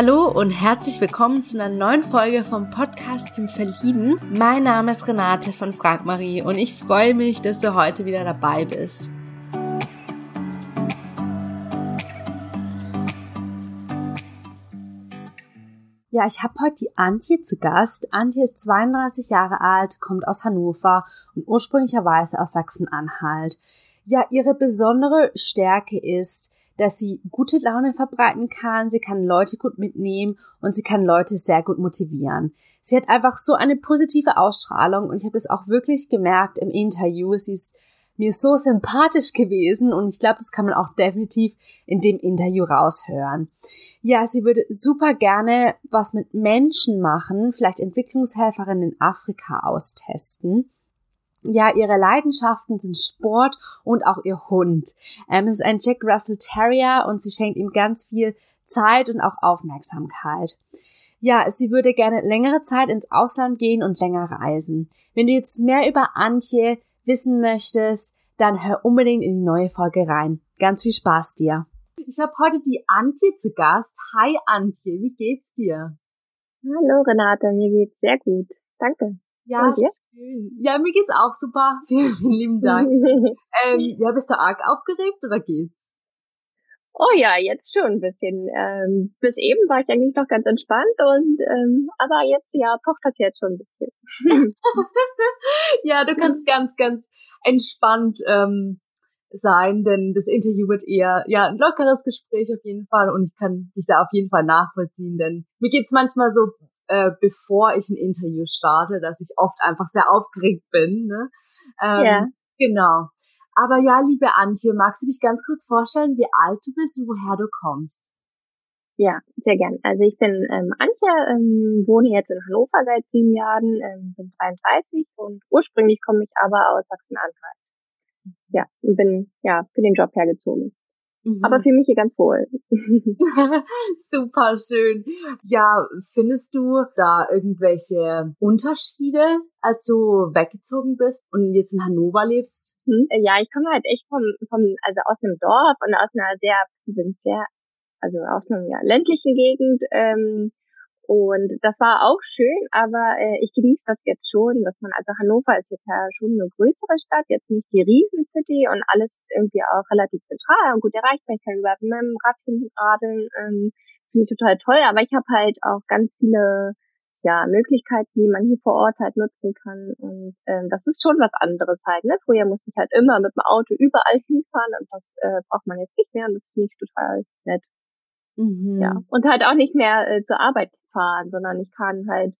Hallo und herzlich willkommen zu einer neuen Folge vom Podcast zum Verlieben. Mein Name ist Renate von Frank Marie und ich freue mich, dass du heute wieder dabei bist. Ja, ich habe heute die Antje zu Gast. Antje ist 32 Jahre alt, kommt aus Hannover und ursprünglicherweise aus Sachsen-Anhalt. Ja, ihre besondere Stärke ist, dass sie gute Laune verbreiten kann, sie kann Leute gut mitnehmen und sie kann Leute sehr gut motivieren. Sie hat einfach so eine positive Ausstrahlung und ich habe es auch wirklich gemerkt im Interview. Sie ist mir so sympathisch gewesen und ich glaube, das kann man auch definitiv in dem Interview raushören. Ja, sie würde super gerne was mit Menschen machen, vielleicht Entwicklungshelferin in Afrika austesten. Ja, ihre Leidenschaften sind Sport und auch ihr Hund. Ähm, es ist ein Jack Russell Terrier und sie schenkt ihm ganz viel Zeit und auch Aufmerksamkeit. Ja, sie würde gerne längere Zeit ins Ausland gehen und länger reisen. Wenn du jetzt mehr über Antje wissen möchtest, dann hör unbedingt in die neue Folge rein. Ganz viel Spaß dir. Ich habe heute die Antje zu Gast. Hi Antje, wie geht's dir? Hallo Renate, mir geht's sehr gut. Danke. Ja, Und dir? Schön. Ja, mir geht's auch super. Vielen, vielen lieben Dank. ähm, ja, bist du arg aufgeregt oder geht's? Oh ja, jetzt schon ein bisschen. Ähm, bis eben war ich eigentlich noch ganz entspannt und ähm, aber jetzt ja pocht das jetzt schon ein bisschen. ja, du kannst ganz, ganz entspannt ähm, sein, denn das Interview wird eher ja ein lockeres Gespräch auf jeden Fall und ich kann dich da auf jeden Fall nachvollziehen, denn mir geht's manchmal so, äh, bevor ich ein Interview starte, dass ich oft einfach sehr aufgeregt bin. Ne? Ähm, ja. Genau. Aber ja, liebe Antje, magst du dich ganz kurz vorstellen, wie alt du bist und woher du kommst? Ja, sehr gern. Also ich bin ähm, Antje, ähm, wohne jetzt in Hannover seit sieben Jahren, ähm, bin 33 und ursprünglich komme ich aber aus Sachsen-Anhalt. Ja, und bin ja für den Job hergezogen. Mhm. Aber für mich hier ganz wohl. Super schön. Ja, findest du da irgendwelche Unterschiede, als du weggezogen bist und jetzt in Hannover lebst? Hm? Ja, ich komme halt echt vom, vom, also aus einem Dorf und aus einer sehr provinziell, also aus einer ja, ländlichen Gegend. Ähm, und das war auch schön, aber äh, ich genieße das jetzt schon, dass man, also Hannover ist jetzt ja schon eine größere Stadt, jetzt nicht die Riesencity und alles irgendwie auch relativ zentral und gut erreichbar. Ich kann überhaupt mit dem Rad hinten radeln, ähm, finde ich total toll, aber ich habe halt auch ganz viele ja, Möglichkeiten, die man hier vor Ort halt nutzen kann. Und ähm, das ist schon was anderes halt. Ne? Früher musste ich halt immer mit dem Auto überall hinfahren und das äh, braucht man jetzt nicht mehr und das finde ich total nett. Mhm. Ja. Und halt auch nicht mehr äh, zur Arbeit fahren, sondern ich kann halt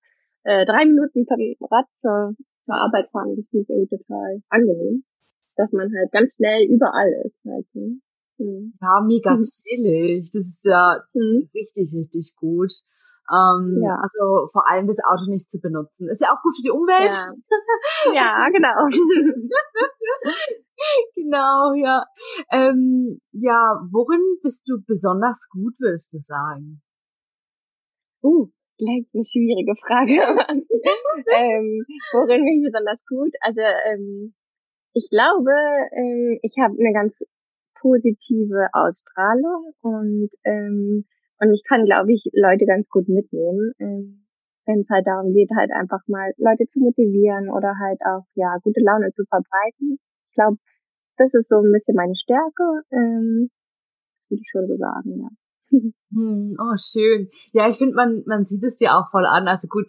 äh, drei Minuten per Rad zur, zur Arbeit fahren. Das finde ich irgendwie total angenehm, dass man halt ganz schnell überall ist. Halt, ne? mhm. Ja, mega mhm. chillig. Das ist ja mhm. richtig, richtig gut. Ähm, ja. Also vor allem das Auto nicht zu benutzen. Ist ja auch gut für die Umwelt. Ja, ja genau. genau, ja. Ähm, ja, worin bist du besonders gut, würdest du sagen? Uh, gleich eine schwierige Frage. ähm, worin bin ich besonders gut? Also ähm, ich glaube, ähm, ich habe eine ganz positive Ausstrahlung und ähm, und ich kann, glaube ich, Leute ganz gut mitnehmen, ähm, wenn es halt darum geht, halt einfach mal Leute zu motivieren oder halt auch ja gute Laune zu verbreiten. Ich glaube, das ist so ein bisschen meine Stärke, ähm, würde ich schon so sagen, ja. Hm, oh, schön. Ja, ich finde, man, man sieht es dir auch voll an. Also gut,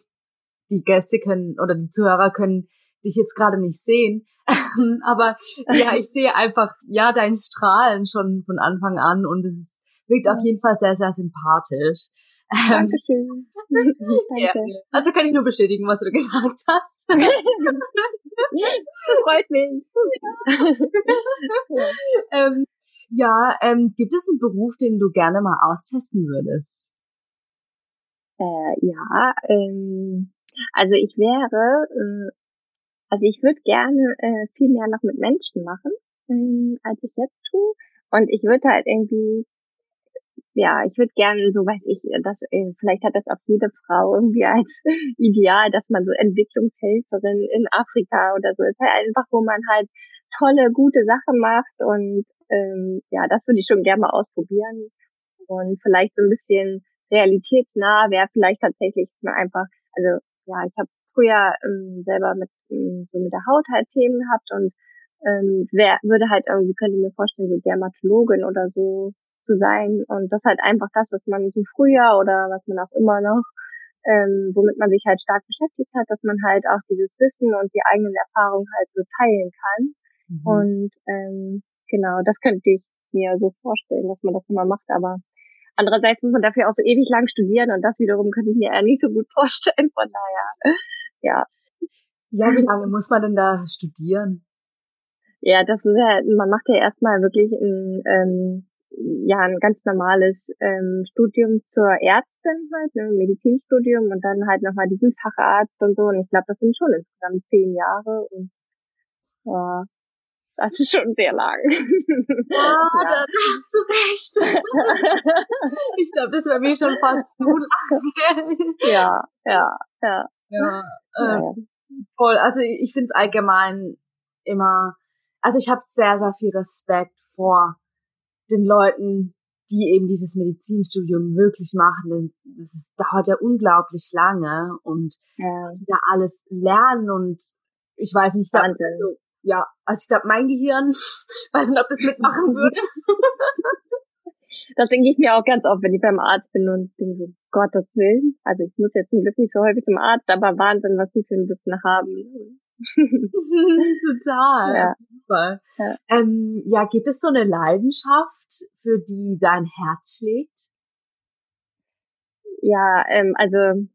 die Gäste können oder die Zuhörer können dich jetzt gerade nicht sehen. Aber ja, ich sehe einfach, ja, dein Strahlen schon von Anfang an und es ist, wirkt auf jeden Fall sehr, sehr sympathisch. Dankeschön. ja, also kann ich nur bestätigen, was du gesagt hast. Freut mich. Ja. ähm, ja, ähm, gibt es einen Beruf, den du gerne mal austesten würdest? Äh, ja, ähm, also ich wäre, äh, also ich würde gerne äh, viel mehr noch mit Menschen machen, ähm, als ich jetzt tue. Und ich würde halt irgendwie, ja, ich würde gerne, so weiß ich, dass äh, vielleicht hat das auch jede Frau irgendwie als Ideal, dass man so Entwicklungshelferin in Afrika oder so ist. Halt einfach, wo man halt tolle, gute Sachen macht und ähm, ja, das würde ich schon gerne mal ausprobieren. Und vielleicht so ein bisschen realitätsnah wäre vielleicht tatsächlich mal einfach, also ja, ich habe früher ähm, selber mit ähm, so mit der Haut halt Themen gehabt und ähm, wer würde halt irgendwie, könnte mir vorstellen, so Dermatologin oder so zu sein. Und das halt einfach das, was man so früher oder was man auch immer noch, ähm, womit man sich halt stark beschäftigt hat, dass man halt auch dieses Wissen und die eigenen Erfahrungen halt so teilen kann. Mhm. Und ähm, genau, das könnte ich mir so vorstellen, dass man das immer macht, aber andererseits muss man dafür auch so ewig lang studieren und das wiederum könnte ich mir eher nicht so gut vorstellen. Von daher, ja. Ja, wie lange muss man denn da studieren? Ja, das ist ja, man macht ja erstmal wirklich ein, ähm, ja, ein ganz normales ähm, Studium zur Ärztin halt, ne, Medizinstudium und dann halt nochmal diesen Facharzt und so. Und ich glaube, das sind schon insgesamt zehn Jahre und ja, das ist schon sehr lang. Ja, ja. da hast du recht. ich glaube, das wäre mir schon fast zu lang. ja, ja, ja. Ja, äh, ja, voll. Also ich finde es allgemein immer also ich habe sehr, sehr viel Respekt vor den Leuten, die eben dieses Medizinstudium möglich machen, denn das ist, dauert ja unglaublich lange und ja. was sie da alles lernen und ich weiß nicht, ich glaub, also, ja, also ich glaube, mein Gehirn, weiß nicht, ob das mitmachen würde. das denke ich mir auch ganz oft, wenn ich beim Arzt bin und denke so, Gottes Willen. Also ich muss jetzt zum Glück nicht so häufig zum Arzt, aber Wahnsinn, was die für ein Wissen haben. Total. Ja. Super. Ja. Ähm, ja, gibt es so eine Leidenschaft, für die dein Herz schlägt? Ja, ähm, also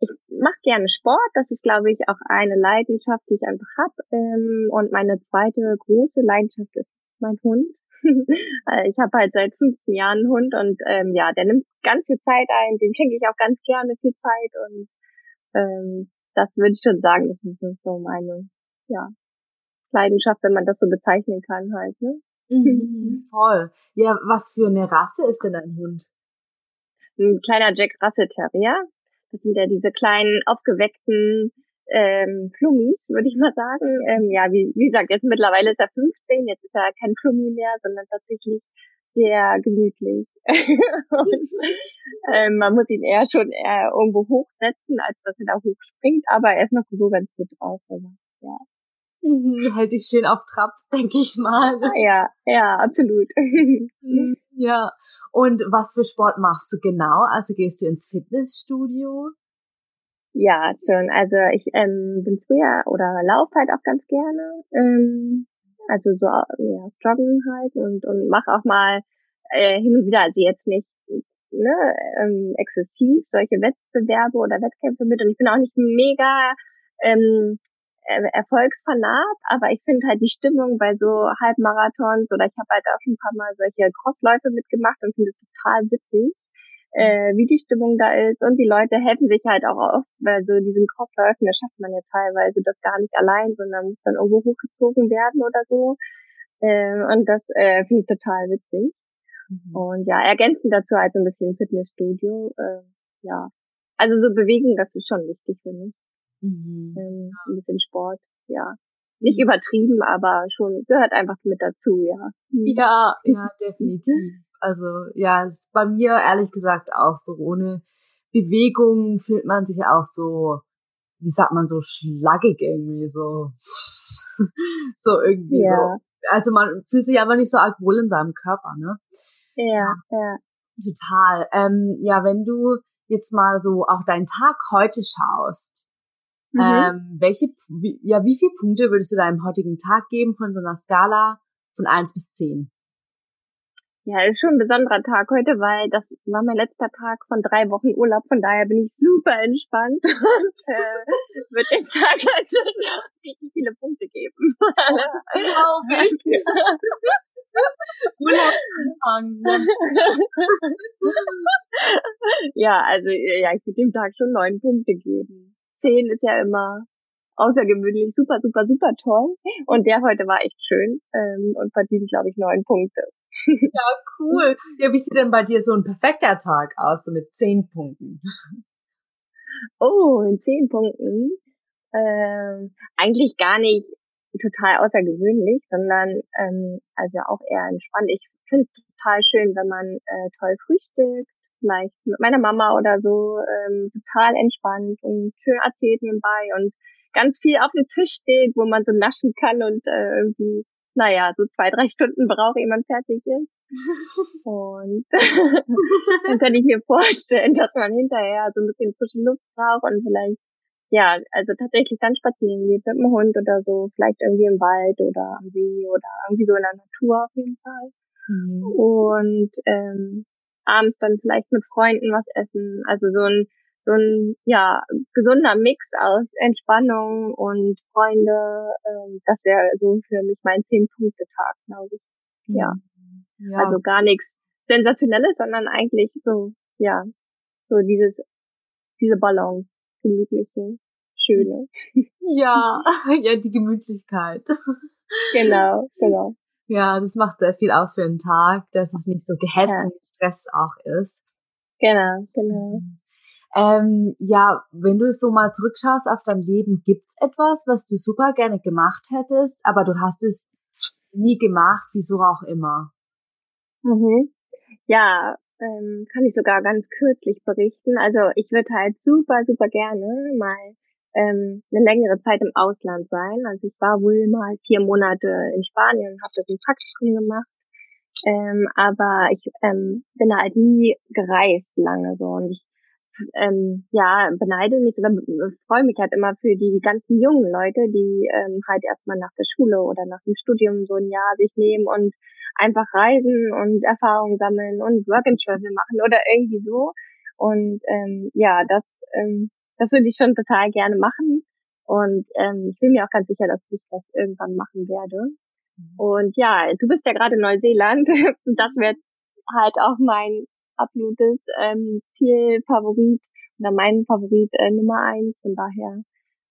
ich mache gerne Sport. Das ist, glaube ich, auch eine Leidenschaft, die ich einfach habe. Ähm, und meine zweite große Leidenschaft ist mein Hund. Äh, ich habe halt seit 15 Jahren einen Hund und ähm, ja, der nimmt ganz viel Zeit ein. Dem schenke ich auch ganz gerne viel Zeit und ähm, das würde ich schon sagen, das ist so meine, ja, Leidenschaft, wenn man das so bezeichnen kann halt, ne? Mhm, voll. Ja, was für eine Rasse ist denn dein Hund? Ein kleiner Jack Russell Terrier. Das sind ja diese kleinen, aufgeweckten ähm, Flummis, würde ich mal sagen. Ähm, ja, wie, wie gesagt, jetzt mittlerweile ist er 15, jetzt ist er kein Flummi mehr, sondern tatsächlich sehr gemütlich. und, ähm, man muss ihn eher schon eher irgendwo hochsetzen, als dass er da hochspringt, aber er ist noch so ganz gut drauf. Also, ja. Mhm, hält dich schön auf Trab, denke ich mal. Ja, ja, absolut. Mhm, ja. Und was für Sport machst du genau? Also gehst du ins Fitnessstudio? Ja, schon. Also ich ähm, bin früher oder laufe halt auch ganz gerne. Ähm, also so ja, joggen halt und und mache auch mal äh, hin und wieder, also jetzt nicht ne, ähm, exzessiv solche Wettbewerbe oder Wettkämpfe mit. Und ich bin auch nicht mega ähm, äh, Erfolgsfanat, aber ich finde halt die Stimmung bei so Halbmarathons oder ich habe halt auch schon ein paar Mal solche Crossläufe mitgemacht und finde es total witzig äh, wie die Stimmung da ist und die Leute helfen sich halt auch oft, weil so diesen Crossläufen, da schafft man ja teilweise das gar nicht allein, sondern muss dann irgendwo hochgezogen werden oder so. Ähm, und das äh, finde ich total witzig. Mhm. Und ja, ergänzend dazu halt so ein bisschen Fitnessstudio. Äh, ja, also so bewegen, das ist schon wichtig für mich. Mhm. Ähm, ein bisschen Sport, ja. Nicht mhm. übertrieben, aber schon gehört einfach mit dazu, ja. Ja, ja, definitiv. Also ja, ist bei mir ehrlich gesagt auch so ohne Bewegung fühlt man sich auch so, wie sagt man, so schlaggig irgendwie, so, so irgendwie ja. so. Also man fühlt sich einfach nicht so arg wohl in seinem Körper, ne? Ja, ja. Total. Ähm, ja, wenn du jetzt mal so auch deinen Tag heute schaust, mhm. ähm, welche, wie, ja, wie viele Punkte würdest du deinem heutigen Tag geben von so einer Skala von eins bis zehn? Ja, ist schon ein besonderer Tag heute, weil das war mein letzter Tag von drei Wochen Urlaub. Von daher bin ich super entspannt und äh, wird dem Tag natürlich richtig viele Punkte geben. Anfangen. ja, also ja, ich würde dem Tag schon neun Punkte geben. Zehn ist ja immer außergewöhnlich, super, super, super toll. Und der heute war echt schön ähm, und verdient, glaube ich, neun Punkte. Ja, cool. Ja, wie sieht denn bei dir so ein perfekter Tag aus, so mit zehn Punkten? Oh, in zehn Punkten? Ähm, eigentlich gar nicht total außergewöhnlich, sondern ähm, also auch eher entspannt. Ich finde es total schön, wenn man äh, toll frühstückt vielleicht mit meiner Mama oder so ähm, total entspannt und schön erzählt nebenbei und ganz viel auf dem Tisch steht, wo man so naschen kann und äh, irgendwie, naja, so zwei, drei Stunden braucht, ehe man fertig ist. und dann kann ich mir vorstellen, dass man hinterher so ein bisschen frische Luft braucht und vielleicht, ja, also tatsächlich dann spazieren geht mit dem Hund oder so, vielleicht irgendwie im Wald oder am See oder irgendwie so in der Natur auf jeden Fall. Mhm. Und ähm, abends dann vielleicht mit Freunden was essen. Also so ein so ein ja gesunder Mix aus Entspannung und Freunde. Ähm, das wäre so für mich mein zehn Punkte Tag, glaube ich. Ja. Mhm. ja. Also gar nichts sensationelles, sondern eigentlich so ja so dieses diese Balance, gemütliche, schöne. Ja, ja die Gemütlichkeit. Genau, genau. Ja, das macht sehr viel aus für den Tag, dass es nicht so gehetzt ja. und Stress auch ist. Genau, genau. Ähm, ja, wenn du so mal zurückschaust auf dein Leben, gibt's etwas, was du super gerne gemacht hättest, aber du hast es nie gemacht, wieso auch immer? Mhm. Ja, ähm, kann ich sogar ganz kürzlich berichten. Also ich würde halt super, super gerne mal ähm, eine längere Zeit im Ausland sein. Also ich war wohl mal vier Monate in Spanien, habe das im Praktikum gemacht. Ähm, aber ich ähm, bin halt nie gereist lange so und ich ähm, ja beneide mich oder freue mich halt immer für die ganzen jungen Leute, die ähm, halt erstmal nach der Schule oder nach dem Studium so ein Jahr sich nehmen und einfach reisen und Erfahrungen sammeln und Work and Travel machen oder irgendwie so. Und ähm, ja, das ähm, das würde ich schon total gerne machen. Und ähm, ich bin mir auch ganz sicher, dass ich das irgendwann machen werde. Mhm. Und ja, du bist ja gerade in Neuseeland. Das wird halt auch mein absolutes ähm, Ziel, Favorit oder mein Favorit äh, Nummer eins. Von daher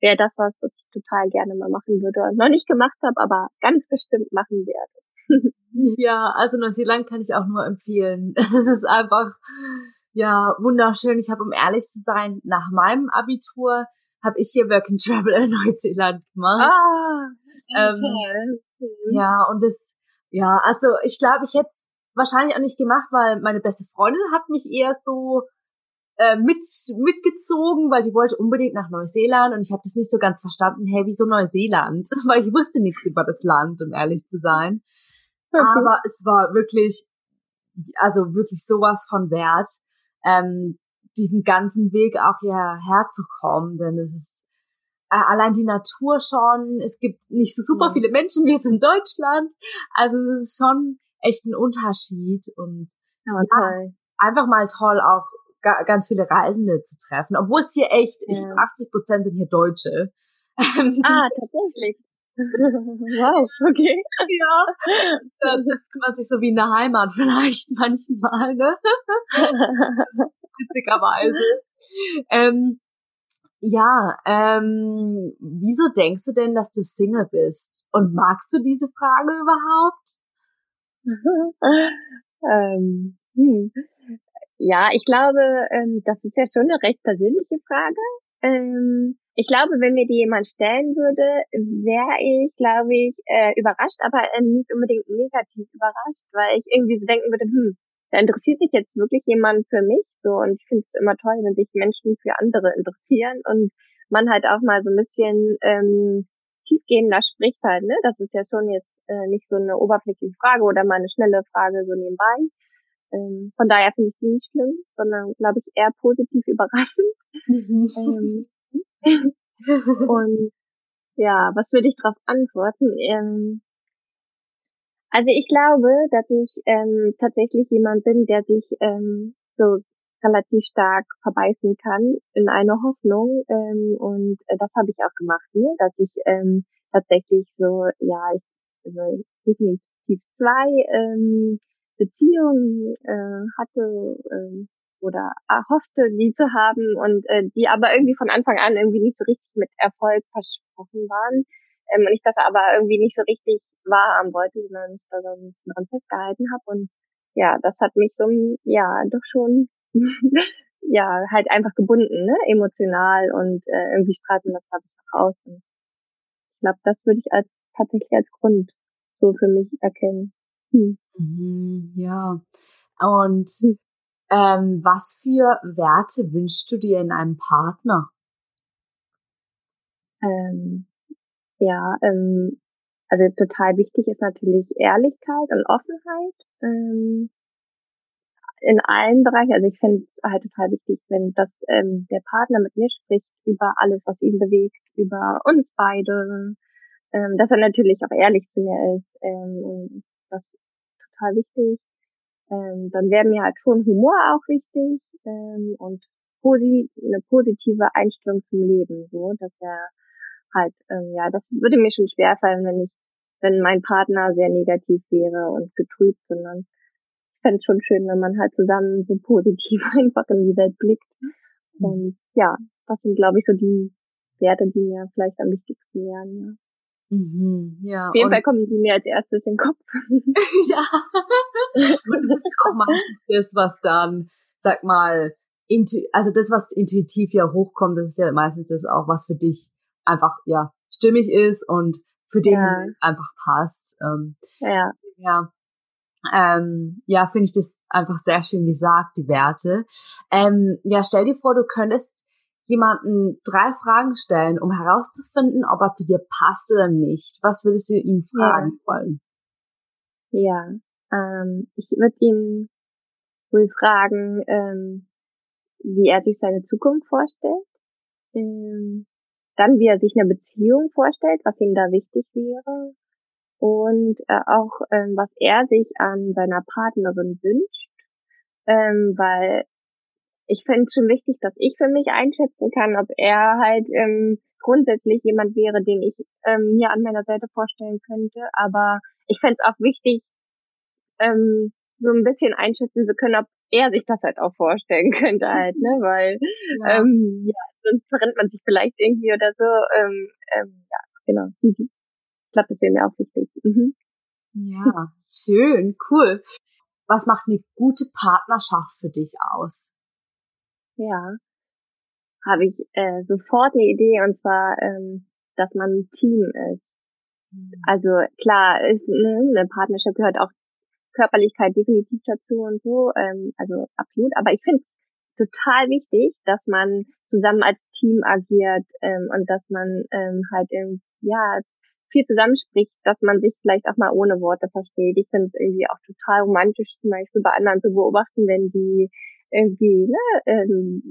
wäre das was, was ich total gerne mal machen würde. Noch nicht gemacht habe, aber ganz bestimmt machen werde. ja, also Neuseeland kann ich auch nur empfehlen. Es ist einfach ja, wunderschön. Ich habe, um ehrlich zu sein, nach meinem Abitur habe ich hier Work and Travel in Neuseeland gemacht. Ah, ähm, toll. Ja, und das, ja, also ich glaube, ich hätte wahrscheinlich auch nicht gemacht, weil meine beste Freundin hat mich eher so äh, mit mitgezogen, weil die wollte unbedingt nach Neuseeland und ich habe das nicht so ganz verstanden. Hey, wieso Neuseeland? weil ich wusste nichts über das Land, um ehrlich zu sein. Okay. Aber es war wirklich, also wirklich sowas von wert ähm, diesen ganzen Weg auch hierher zu kommen, denn es ist äh, allein die Natur schon, es gibt nicht so super viele Menschen wie jetzt in Deutschland, also es ist schon echt ein Unterschied und ja, ja einfach mal toll auch ganz viele Reisende zu treffen, obwohl es hier echt, ja. ich, 80 Prozent sind hier Deutsche. ah, tatsächlich. wow, okay. Ja, da fühlt man sich so wie in der Heimat vielleicht manchmal, ne? Witzigerweise. Ähm, ja, ähm, wieso denkst du denn, dass du Single bist? Und magst du diese Frage überhaupt? ähm, hm. Ja, ich glaube, ähm, das ist ja schon eine recht persönliche Frage. Ähm, ich glaube, wenn mir die jemand stellen würde, wäre ich, glaube ich, äh, überrascht, aber äh, nicht unbedingt negativ überrascht, weil ich irgendwie so denken würde, hm, da interessiert sich jetzt wirklich jemand für mich so und ich finde es immer toll, wenn sich Menschen für andere interessieren und man halt auch mal so ein bisschen ähm, tiefgehender spricht halt, ne? Das ist ja schon jetzt äh, nicht so eine oberflächliche Frage oder mal eine schnelle Frage so nebenbei. Ähm, von daher finde ich die nicht schlimm, sondern glaube ich eher positiv überraschend. Mhm. ähm, und ja, was würde ich darauf antworten? Ähm, also ich glaube, dass ich ähm, tatsächlich jemand bin, der sich ähm, so relativ stark verbeißen kann in eine Hoffnung. Ähm, und äh, das habe ich auch gemacht, ne? dass ich ähm, tatsächlich so, ja, ich, also definitiv zwei ähm, Beziehungen äh, hatte, ähm, oder erhoffte, die zu haben und äh, die aber irgendwie von Anfang an irgendwie nicht so richtig mit Erfolg versprochen waren. Ähm, und ich das aber irgendwie nicht so richtig wahrhaben wollte, sondern ich da so ein bisschen dran festgehalten habe. Und ja, das hat mich so, ja, doch schon, ja, halt einfach gebunden, ne, emotional und äh, irgendwie strahlt das habe ich auch aus. Und ich glaube, das würde ich als tatsächlich als Grund so für mich erkennen. Hm. Mhm, ja. Und hm Ähm, was für Werte wünschst du dir in einem Partner? Ähm, ja, ähm, also total wichtig ist natürlich Ehrlichkeit und Offenheit ähm, in allen Bereichen. Also ich finde es halt total wichtig, wenn das ähm, der Partner mit mir spricht über alles, was ihn bewegt, über uns beide, ähm, dass er natürlich auch ehrlich zu mir ist. Ähm, das ist total wichtig. Ähm, dann wäre mir halt schon Humor auch wichtig ähm, und posi eine positive Einstellung zum Leben, so dass er halt, ähm, ja, das würde mir schon schwerfallen, wenn ich, wenn mein Partner sehr negativ wäre und getrübt, sondern ich fände es schon schön, wenn man halt zusammen so positiv einfach in die Welt blickt. Mhm. Und ja, das sind, glaube ich, so die Werte, die mir vielleicht am wichtigsten wären, ja. Mhm, ja. Auf jeden Fall kommen die mir als erstes in den Kopf. ja. Und das ist auch meistens das, was dann, sag mal, also das, was intuitiv ja hochkommt, das ist ja meistens das auch, was für dich einfach, ja, stimmig ist und für den ja. einfach passt. Ähm, ja. Ja. Ähm, ja, finde ich das einfach sehr schön gesagt, die Werte. Ähm, ja, stell dir vor, du könntest jemanden drei Fragen stellen, um herauszufinden, ob er zu dir passt oder nicht. Was würdest du ihn fragen ja. wollen? Ja, ähm, ich würde ihn wohl fragen, ähm, wie er sich seine Zukunft vorstellt. Ähm, dann, wie er sich eine Beziehung vorstellt, was ihm da wichtig wäre. Und äh, auch, ähm, was er sich an seiner Partnerin wünscht. Ähm, weil ich finde es schon wichtig, dass ich für mich einschätzen kann, ob er halt ähm, grundsätzlich jemand wäre, den ich ähm, mir an meiner Seite vorstellen könnte. Aber ich fände es auch wichtig, ähm, so ein bisschen einschätzen zu können, ob er sich das halt auch vorstellen könnte halt, ne? Weil ja, ähm, ja sonst verrennt man sich vielleicht irgendwie oder so. Ähm, ähm, ja, genau. Ich glaube, das wäre mir auch wichtig. Mhm. Ja, schön, cool. Was macht eine gute Partnerschaft für dich aus? Ja, habe ich äh, sofort eine Idee und zwar, ähm, dass man ein Team ist. Mhm. Also klar, ist ne, eine Partnerschaft gehört auch Körperlichkeit definitiv dazu und so, ähm, also absolut. Aber ich finde es total wichtig, dass man zusammen als Team agiert ähm, und dass man ähm, halt ähm, ja viel zusammenspricht, dass man sich vielleicht auch mal ohne Worte versteht. Ich finde es irgendwie auch total romantisch, zum Beispiel bei anderen zu beobachten, wenn die irgendwie ne, ähm,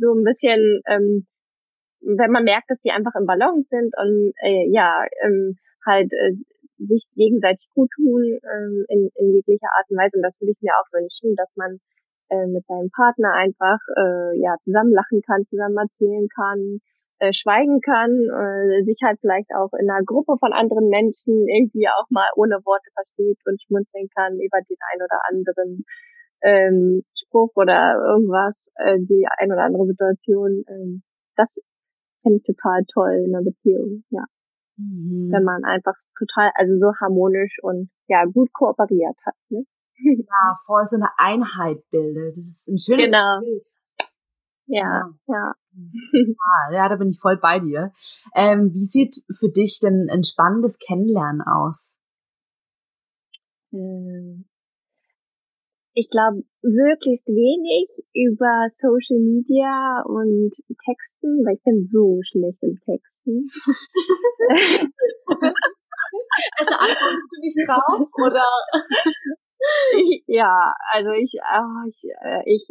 so ein bisschen, ähm, wenn man merkt, dass die einfach im Ballon sind und äh, ja, ähm, halt äh, sich gegenseitig gut tun ähm, in, in jeglicher Art und Weise. Und das würde ich mir auch wünschen, dass man äh, mit seinem Partner einfach äh, ja zusammen lachen kann, zusammen erzählen kann, äh, schweigen kann, äh, sich halt vielleicht auch in einer Gruppe von anderen Menschen irgendwie auch mal ohne Worte versteht und schmunzeln kann über den ein oder anderen ähm, Spruch oder irgendwas, äh, die ein oder andere Situation. Ähm, das finde ich total toll in einer Beziehung, ja. Mhm. Wenn man einfach total, also so harmonisch und ja, gut kooperiert hat. Ne? Ja, voll so eine Einheit bildet. Das ist ein schönes genau. Bild. Ja, ja. Total. Ja, da bin ich voll bei dir. Ähm, wie sieht für dich denn ein spannendes Kennenlernen aus? Ähm, ich glaube, möglichst wenig über Social Media und Texten, weil ich bin so schlecht im Texten. also antwortest du nicht drauf, oder? ja, also ich, oh, ich, äh, ich,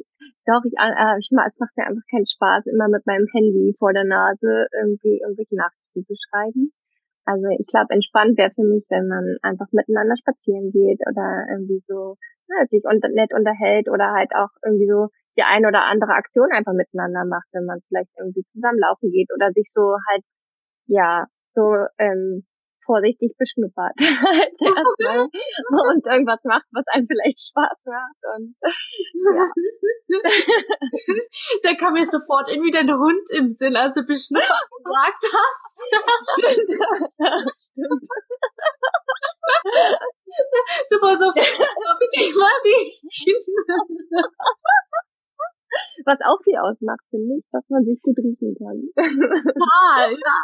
doch, ich, äh, ich, es macht mir einfach keinen Spaß, immer mit meinem Handy vor der Nase irgendwie irgendwelche Nachrichten zu schreiben. Also ich glaube, entspannt wäre für mich, wenn man einfach miteinander spazieren geht oder irgendwie so ne, sich unter, nett unterhält oder halt auch irgendwie so die eine oder andere Aktion einfach miteinander macht, wenn man vielleicht irgendwie zusammenlaufen geht oder sich so halt ja so ähm, vorsichtig beschnuppert und irgendwas macht, was einem vielleicht Spaß macht. Und, ja. da kam mir sofort irgendwie dein Hund im Sinn, also beschnuppert gesagt hast. Stimmt. Stimmt. Super, so, bitte mal riechen. Was auch viel ausmacht, finde ich, dass man sich gut riechen kann. Total, ja.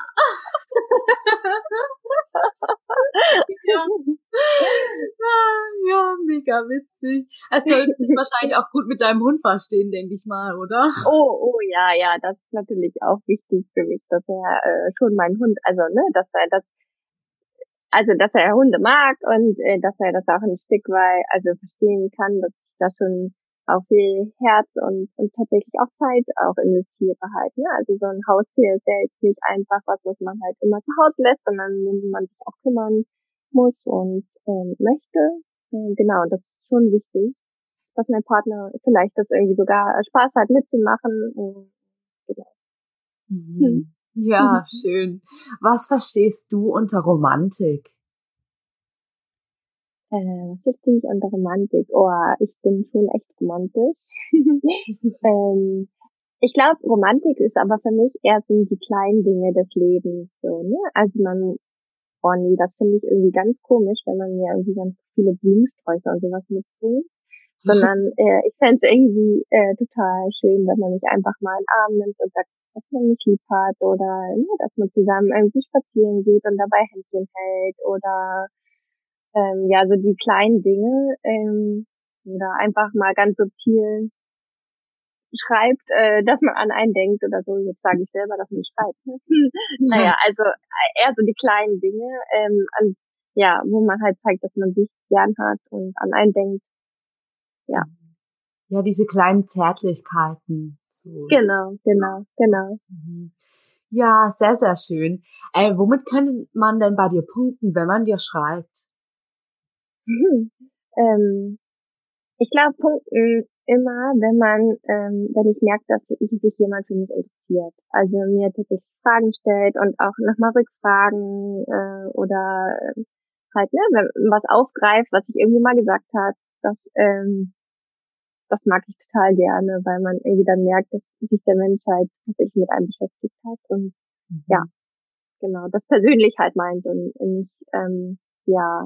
ja. ja, mega witzig. Also solltest du wahrscheinlich auch gut mit deinem Hund verstehen, denke ich mal, oder? Oh, oh, ja, ja, das ist natürlich auch wichtig für mich, dass er äh, schon mein Hund, also ne, dass er das, also dass er Hunde mag und äh, dass er das auch ein Stück weit, also verstehen kann, dass ich da schon auch viel Herz und, und tatsächlich auch Zeit auch investiere halt. Ne? Also so ein Haustier ist ja jetzt nicht einfach was, was man halt immer zu Hause lässt, sondern wo man sich auch kümmern muss und ähm, möchte. Ähm, genau, das ist schon wichtig, dass mein Partner vielleicht das irgendwie sogar Spaß hat mitzumachen. Und, genau. Mhm. Hm. Ja, mhm. schön. Was verstehst du unter Romantik? Äh, was verstehe ich unter Romantik? Oh, ich bin schon echt romantisch. ähm, ich glaube, Romantik ist aber für mich eher so die kleinen Dinge des Lebens. So, ne? Also man, oh nee, das finde ich irgendwie ganz komisch, wenn man mir irgendwie ganz viele Blumensträucher und sowas mitbringt. Sondern äh, ich fände es irgendwie äh, total schön, wenn man mich einfach mal in den Arm nimmt und sagt, dass man mich lieb hat oder ne, dass man zusammen irgendwie spazieren geht und dabei Händchen hält oder ähm, ja, so die kleinen Dinge ähm, oder einfach mal ganz subtil schreibt, äh, dass man an einen denkt oder so. Jetzt sage ich selber, dass man schreibt. Naja, also äh, eher so die kleinen Dinge, ähm, an, ja, wo man halt zeigt, dass man sich gern hat und an einen denkt. Ja. Ja, diese kleinen Zärtlichkeiten. So. Genau, genau, genau. Mhm. Ja, sehr, sehr schön. Äh, womit könnte man denn bei dir punkten, wenn man dir schreibt? Ähm, ich glaube, punkten immer, wenn man, ähm, wenn ich merke, dass sich jemand für mich interessiert. Also mir tatsächlich Fragen stellt und auch nochmal Rückfragen äh, oder halt, ne, wenn was aufgreift, was ich irgendwie mal gesagt hat, das, ähm, das mag ich total gerne, weil man irgendwie dann merkt, dass sich der Mensch halt tatsächlich mit einem beschäftigt hat und mhm. ja, genau, das persönlich halt meint und nicht, ähm, ja,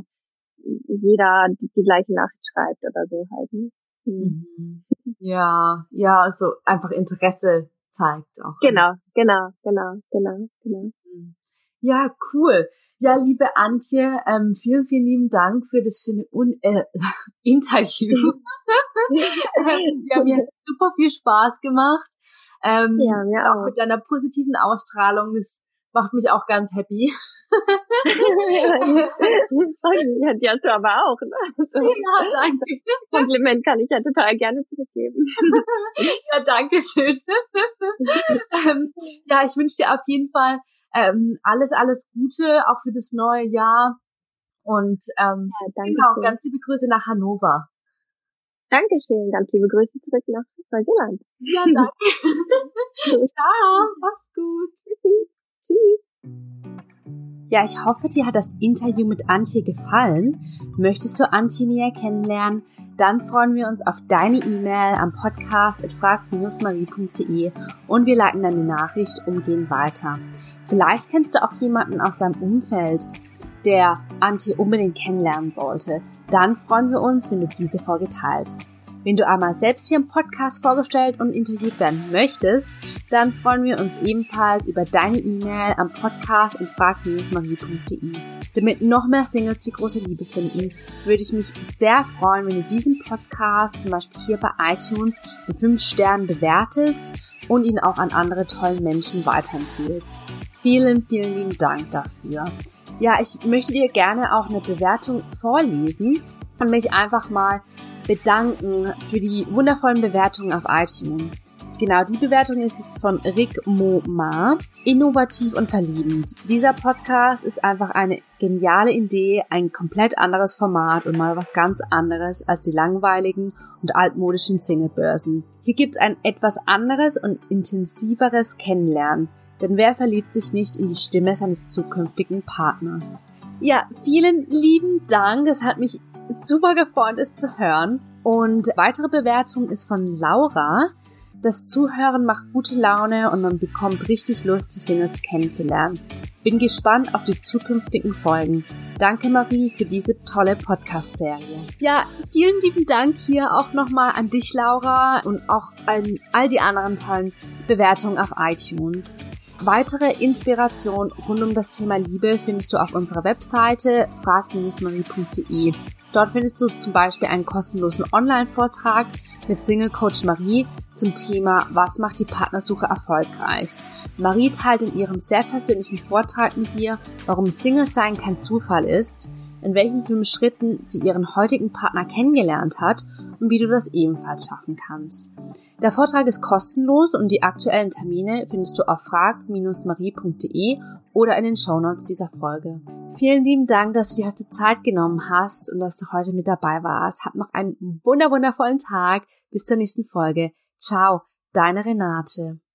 jeder die, die gleiche Nachricht schreibt oder so halt. Ne? Mhm. mhm. Ja, ja, also einfach Interesse zeigt auch. Genau, genau, genau, genau, genau. Mhm. Ja, cool. Ja, liebe Antje, ähm, vielen, vielen lieben Dank für das schöne Un äh, Interview. ja, mir hat super viel Spaß gemacht. Ähm, ja, mir auch. auch. Mit deiner positiven Ausstrahlung. Das macht mich auch ganz happy. ja, die hast du aber auch. Ne? Also, ja, danke. Kompliment kann ich ja total gerne zurückgeben. ja, danke schön. ähm, ja, ich wünsche dir auf jeden Fall ähm, alles, alles Gute, auch für das neue Jahr. Und ähm, ja, genau, ganz liebe Grüße nach Hannover. Dankeschön, ganz liebe Grüße zurück nach Neuseeland. Ja, danke. Ciao, mach's gut. Tschüss. Ja, ich hoffe, dir hat das Interview mit Antje gefallen. Möchtest du Antje näher kennenlernen? Dann freuen wir uns auf deine E-Mail am Podcast frag-marie.de und wir leiten deine Nachricht umgehend weiter. Vielleicht kennst du auch jemanden aus deinem Umfeld, der Antje unbedingt kennenlernen sollte. Dann freuen wir uns, wenn du diese Folge teilst. Wenn du einmal selbst hier im Podcast vorgestellt und interviewt werden möchtest, dann freuen wir uns ebenfalls über deine E-Mail am Podcast in frag-marie.de. Damit noch mehr Singles die große Liebe finden, würde ich mich sehr freuen, wenn du diesen Podcast zum Beispiel hier bei iTunes mit 5 Sternen bewertest und ihn auch an andere tollen Menschen weiterempfehlst. Vielen, vielen lieben Dank dafür. Ja, ich möchte dir gerne auch eine Bewertung vorlesen und mich einfach mal bedanken für die wundervollen Bewertungen auf iTunes. Genau, die Bewertung ist jetzt von Rick Moma. Innovativ und verliebend. Dieser Podcast ist einfach eine geniale Idee, ein komplett anderes Format und mal was ganz anderes als die langweiligen und altmodischen Singlebörsen. Hier gibt's ein etwas anderes und intensiveres Kennenlernen. Denn wer verliebt sich nicht in die Stimme seines zukünftigen Partners? Ja, vielen lieben Dank. Es hat mich super gefreut, es zu hören. Und weitere Bewertung ist von Laura. Das Zuhören macht gute Laune und man bekommt richtig Lust, die Singles kennenzulernen. Bin gespannt auf die zukünftigen Folgen. Danke Marie für diese tolle Podcast-Serie. Ja, vielen lieben Dank hier auch nochmal an dich, Laura, und auch an all die anderen tollen Bewertungen auf iTunes. Weitere Inspiration rund um das Thema Liebe findest du auf unserer Webseite frag-marie.de. Dort findest du zum Beispiel einen kostenlosen Online-Vortrag mit Single Coach Marie zum Thema Was macht die Partnersuche erfolgreich? Marie teilt in ihrem sehr persönlichen Vortrag mit dir, warum Single sein kein Zufall ist, in welchen fünf Schritten sie ihren heutigen Partner kennengelernt hat und wie du das ebenfalls schaffen kannst. Der Vortrag ist kostenlos und die aktuellen Termine findest du auf frag-marie.de oder in den Shownotes dieser Folge. Vielen lieben Dank, dass du dir heute Zeit genommen hast und dass du heute mit dabei warst. Hab noch einen wunderwundervollen Tag. Bis zur nächsten Folge. Ciao, deine Renate.